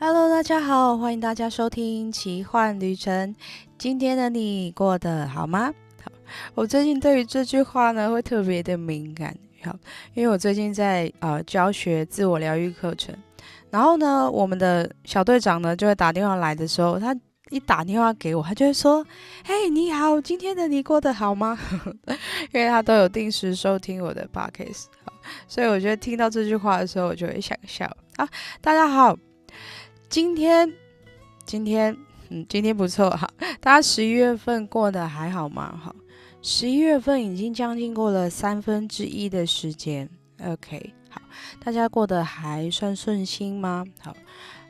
Hello，大家好，欢迎大家收听奇幻旅程。今天的你过得好吗？好，我最近对于这句话呢会特别的敏感，好，因为我最近在呃教学自我疗愈课程，然后呢，我们的小队长呢就会打电话来的时候，他一打电话给我，他就会说：“嘿，你好，今天的你过得好吗？” 因为他都有定时收听我的 podcast，所以我觉得听到这句话的时候，我就会想笑啊。大家好。今天，今天，嗯，今天不错哈。大家十一月份过得还好吗？好，十一月份已经将近过了三分之一的时间。OK，好，大家过得还算顺心吗？好，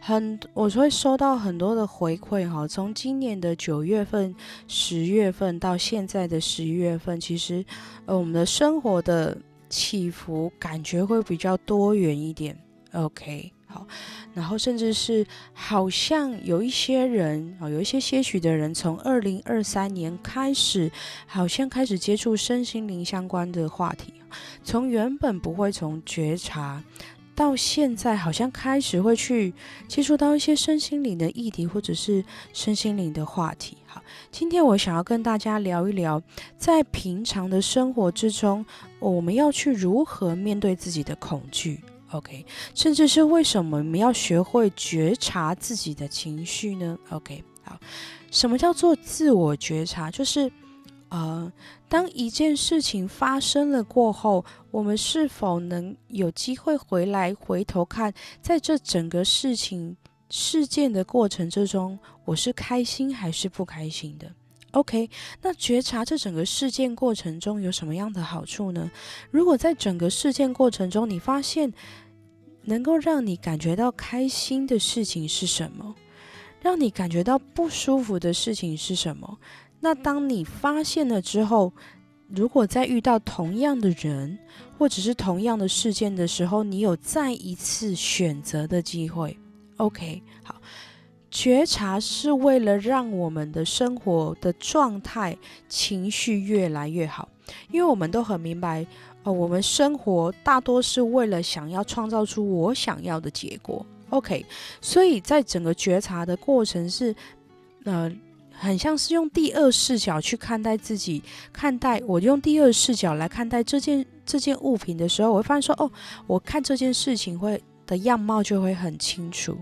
很，我会收到很多的回馈哈。从今年的九月份、十月份到现在的十一月份，其实，呃，我们的生活的起伏感觉会比较多元一点。OK。好，然后甚至是好像有一些人啊，有一些些许的人，从二零二三年开始，好像开始接触身心灵相关的话题。从原本不会从觉察，到现在好像开始会去接触到一些身心灵的议题，或者是身心灵的话题。好，今天我想要跟大家聊一聊，在平常的生活之中，我们要去如何面对自己的恐惧。OK，甚至是为什么我们要学会觉察自己的情绪呢？OK，好，什么叫做自我觉察？就是，呃，当一件事情发生了过后，我们是否能有机会回来回头看，在这整个事情事件的过程之中，我是开心还是不开心的？OK，那觉察这整个事件过程中有什么样的好处呢？如果在整个事件过程中，你发现能够让你感觉到开心的事情是什么？让你感觉到不舒服的事情是什么？那当你发现了之后，如果在遇到同样的人或者是同样的事件的时候，你有再一次选择的机会。OK，好，觉察是为了让我们的生活的状态、情绪越来越好，因为我们都很明白。我们生活大多是为了想要创造出我想要的结果，OK，所以在整个觉察的过程是，呃，很像是用第二视角去看待自己，看待我用第二视角来看待这件这件物品的时候，我会发现说，哦，我看这件事情会的样貌就会很清楚。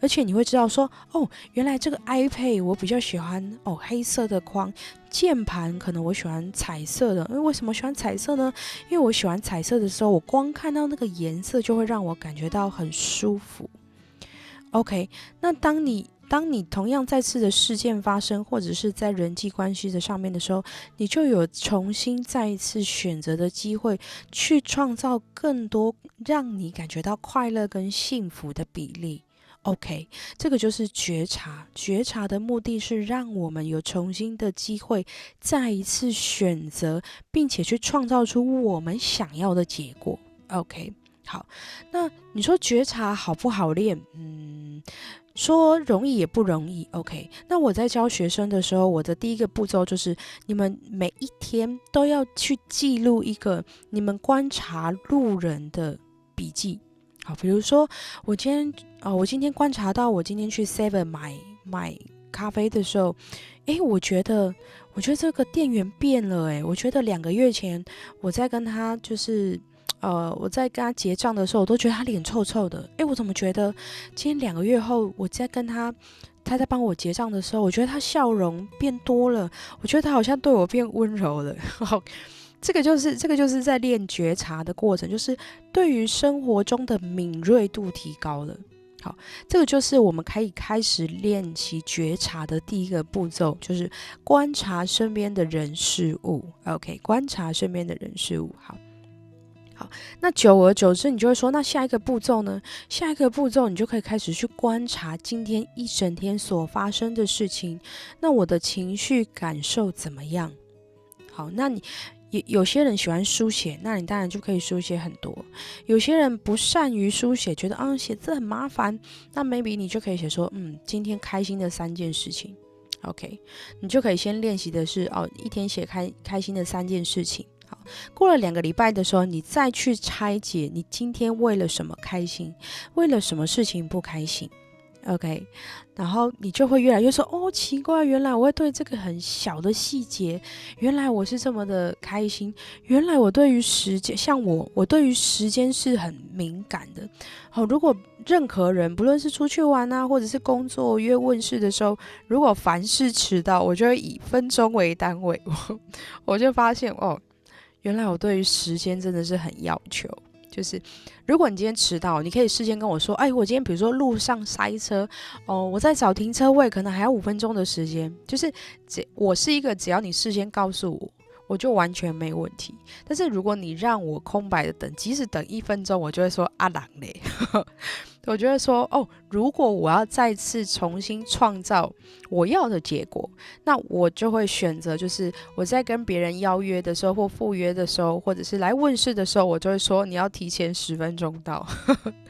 而且你会知道说，哦，原来这个 iPad 我比较喜欢哦，黑色的框，键盘可能我喜欢彩色的。因为为什么喜欢彩色呢？因为我喜欢彩色的时候，我光看到那个颜色就会让我感觉到很舒服。OK，那当你当你同样再次的事件发生，或者是在人际关系的上面的时候，你就有重新再一次选择的机会，去创造更多让你感觉到快乐跟幸福的比例。OK，这个就是觉察。觉察的目的是让我们有重新的机会，再一次选择，并且去创造出我们想要的结果。OK，好，那你说觉察好不好练？嗯，说容易也不容易。OK，那我在教学生的时候，我的第一个步骤就是，你们每一天都要去记录一个你们观察路人的笔记。好，比如说我今天啊，我今天观察到，我今天去 Seven 买买咖啡的时候，诶，我觉得，我觉得这个店员变了，诶，我觉得两个月前我在跟他就是，呃，我在跟他结账的时候，我都觉得他脸臭臭的，诶，我怎么觉得今天两个月后，我在跟他，他在帮我结账的时候，我觉得他笑容变多了，我觉得他好像对我变温柔了，好。这个就是这个就是在练觉察的过程，就是对于生活中的敏锐度提高了。好，这个就是我们可以开始练习觉察的第一个步骤，就是观察身边的人事物。OK，观察身边的人事物。好，好，那久而久之，你就会说，那下一个步骤呢？下一个步骤，你就可以开始去观察今天一整天所发生的事情。那我的情绪感受怎么样？好，那你。有有些人喜欢书写，那你当然就可以书写很多。有些人不善于书写，觉得啊写字很麻烦，那 maybe 你就可以写说，嗯，今天开心的三件事情，OK，你就可以先练习的是哦，一天写开开心的三件事情。好，过了两个礼拜的时候，你再去拆解你今天为了什么开心，为了什么事情不开心。OK，然后你就会越来越说哦，奇怪，原来我会对这个很小的细节，原来我是这么的开心，原来我对于时间，像我，我对于时间是很敏感的。好，如果任何人，不论是出去玩啊，或者是工作约问世的时候，如果凡事迟到，我就会以分钟为单位，我我就发现哦，原来我对于时间真的是很要求。就是，如果你今天迟到，你可以事先跟我说，哎，我今天比如说路上塞车，哦，我在找停车位，可能还要五分钟的时间。就是，只我是一个，只要你事先告诉我，我就完全没问题。但是如果你让我空白的等，即使等一分钟，我就会说阿郎嘞。我觉得说哦，如果我要再次重新创造我要的结果，那我就会选择，就是我在跟别人邀约的时候，或赴约的时候，或者是来问世的时候，我就会说你要提前十分钟到。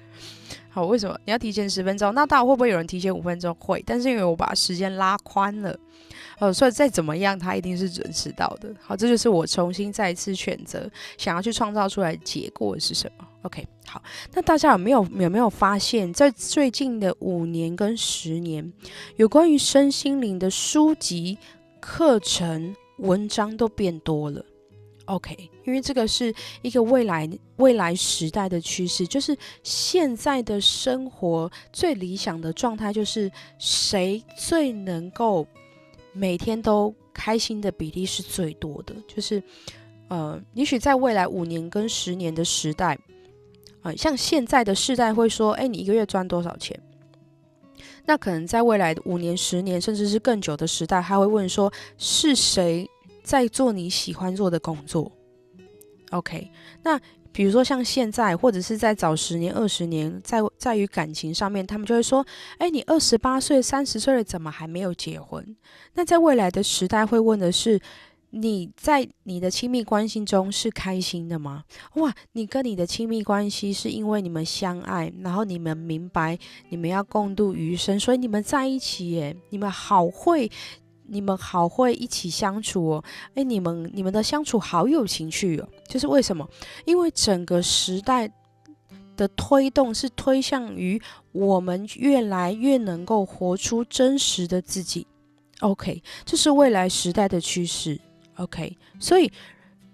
好，为什么你要提前十分钟？那到会不会有人提前五分钟？会，但是因为我把时间拉宽了。呃，所以再怎么样，他一定是准时到的。好，这就是我重新再一次选择，想要去创造出来结果是什么？OK，好，那大家有没有有没有发现，在最近的五年跟十年，有关于身心灵的书籍、课程、文章都变多了？OK，因为这个是一个未来未来时代的趋势，就是现在的生活最理想的状态，就是谁最能够。每天都开心的比例是最多的，就是，呃，也许在未来五年跟十年的时代，啊，像现在的世代会说，哎，你一个月赚多少钱？那可能在未来五年、十年，甚至是更久的时代，他会问说，是谁在做你喜欢做的工作？OK，那。比如说像现在，或者是在早十年、二十年，在在于感情上面，他们就会说：“哎，你二十八岁、三十岁了，怎么还没有结婚？”那在未来的时代会问的是：“你在你的亲密关系中是开心的吗？”哇，你跟你的亲密关系是因为你们相爱，然后你们明白你们要共度余生，所以你们在一起耶，你们好会。你们好会一起相处哦，诶，你们你们的相处好有情趣哦，就是为什么？因为整个时代的推动是推向于我们越来越能够活出真实的自己。OK，这是未来时代的趋势。OK，所以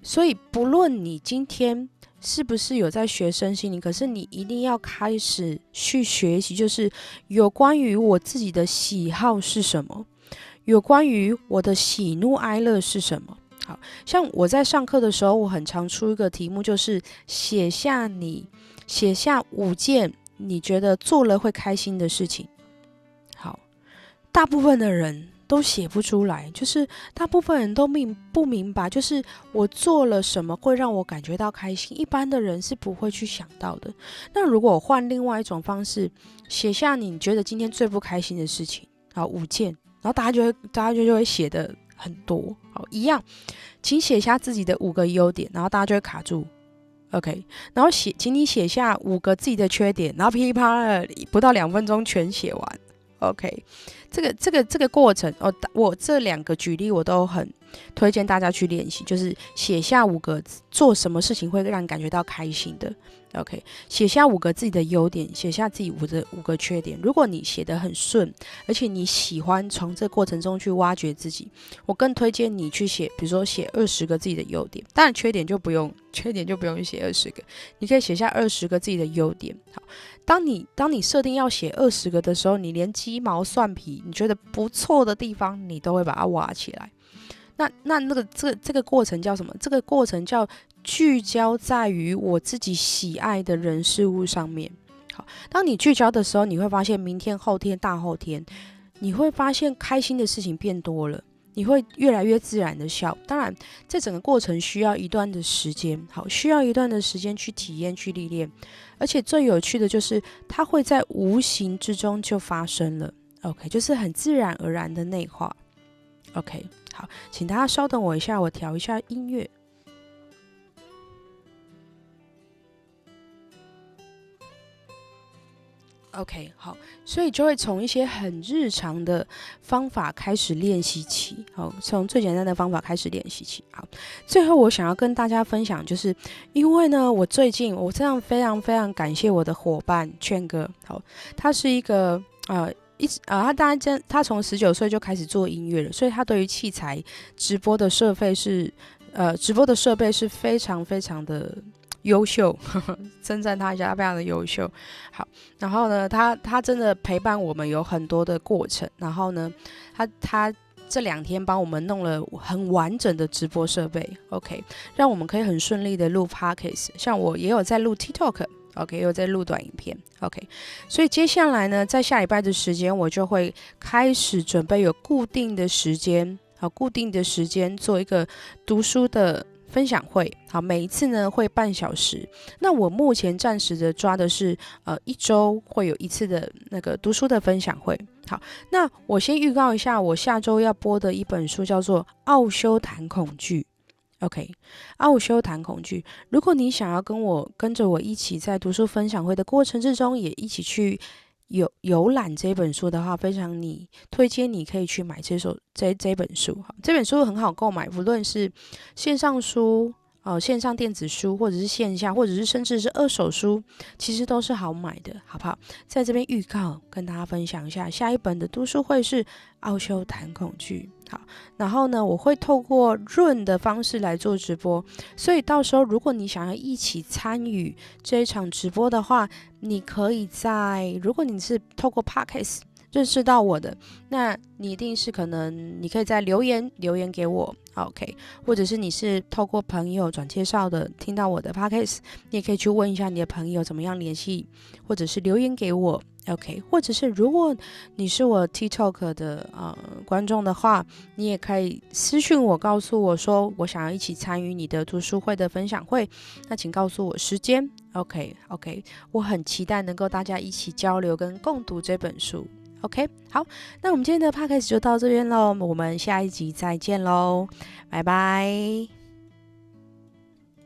所以不论你今天是不是有在学身心灵，可是你一定要开始去学习，就是有关于我自己的喜好是什么。有关于我的喜怒哀乐是什么？好像我在上课的时候，我很常出一个题目，就是写下你写下五件你觉得做了会开心的事情。好，大部分的人都写不出来，就是大部分人都明不明白，就是我做了什么会让我感觉到开心。一般的人是不会去想到的。那如果我换另外一种方式，写下你觉得今天最不开心的事情，好，五件。然后大家就会，大家就就会写的很多，好一样，请写下自己的五个优点，然后大家就会卡住，OK，然后写，请你写下五个自己的缺点，然后噼里啪啦不到两分钟全写完，OK，这个这个这个过程，哦，我这两个举例我都很推荐大家去练习，就是写下五个做什么事情会让你感觉到开心的。OK，写下五个自己的优点，写下自己五的五个缺点。如果你写得很顺，而且你喜欢从这过程中去挖掘自己，我更推荐你去写，比如说写二十个自己的优点。当然缺点就不用，缺点就不用写二十个，你可以写下二十个自己的优点。好，当你当你设定要写二十个的时候，你连鸡毛蒜皮你觉得不错的地方，你都会把它挖起来。那那那个这这个过程叫什么？这个过程叫聚焦在于我自己喜爱的人事物上面。好，当你聚焦的时候，你会发现明天、后天、大后天，你会发现开心的事情变多了，你会越来越自然的笑。当然，这整个过程需要一段的时间，好，需要一段的时间去体验、去历练。而且最有趣的就是，它会在无形之中就发生了。OK，就是很自然而然的内化。OK。好，请大家稍等我一下，我调一下音乐。OK，好，所以就会从一些很日常的方法开始练习起，好，从最简单的方法开始练习起。好，最后我想要跟大家分享，就是因为呢，我最近我这样非常非常感谢我的伙伴劝哥，好，他是一个呃一直啊，他当然真他从十九岁就开始做音乐了，所以他对于器材直播的设备是呃直播的设备是非常非常的。优秀，称赞他一下，他非常的优秀。好，然后呢，他他真的陪伴我们有很多的过程。然后呢，他他这两天帮我们弄了很完整的直播设备，OK，让我们可以很顺利的录 Podcast。像我也有在录 TikTok OK，又在录短影片，OK。所以接下来呢，在下礼拜的时间，我就会开始准备有固定的时间，好，固定的时间做一个读书的。分享会好，每一次呢会半小时。那我目前暂时的抓的是，呃，一周会有一次的那个读书的分享会。好，那我先预告一下，我下周要播的一本书叫做《奥修谈恐惧》。OK，《奥修谈恐惧》。如果你想要跟我跟着我一起在读书分享会的过程之中，也一起去。游游览这本书的话，非常你推荐你可以去买这首这这本书哈，这本书很好购买，无论是线上书。哦，线上电子书，或者是线下，或者是甚至是二手书，其实都是好买的，好不好？在这边预告跟大家分享一下，下一本的读书会是《奥修谈恐惧》。好，然后呢，我会透过润的方式来做直播，所以到时候如果你想要一起参与这一场直播的话，你可以在，如果你是透过 Podcast。认识到我的，那你一定是可能，你可以在留言留言给我，OK，或者是你是透过朋友转介绍的听到我的 Podcast，你也可以去问一下你的朋友怎么样联系，或者是留言给我，OK，或者是如果你是我 TikTok 的呃观众的话，你也可以私信我，告诉我说我想要一起参与你的读书会的分享会，那请告诉我时间，OK OK，我很期待能够大家一起交流跟共读这本书。OK，好，那我们今天的 Podcast 就到这边喽，我们下一集再见喽，拜拜。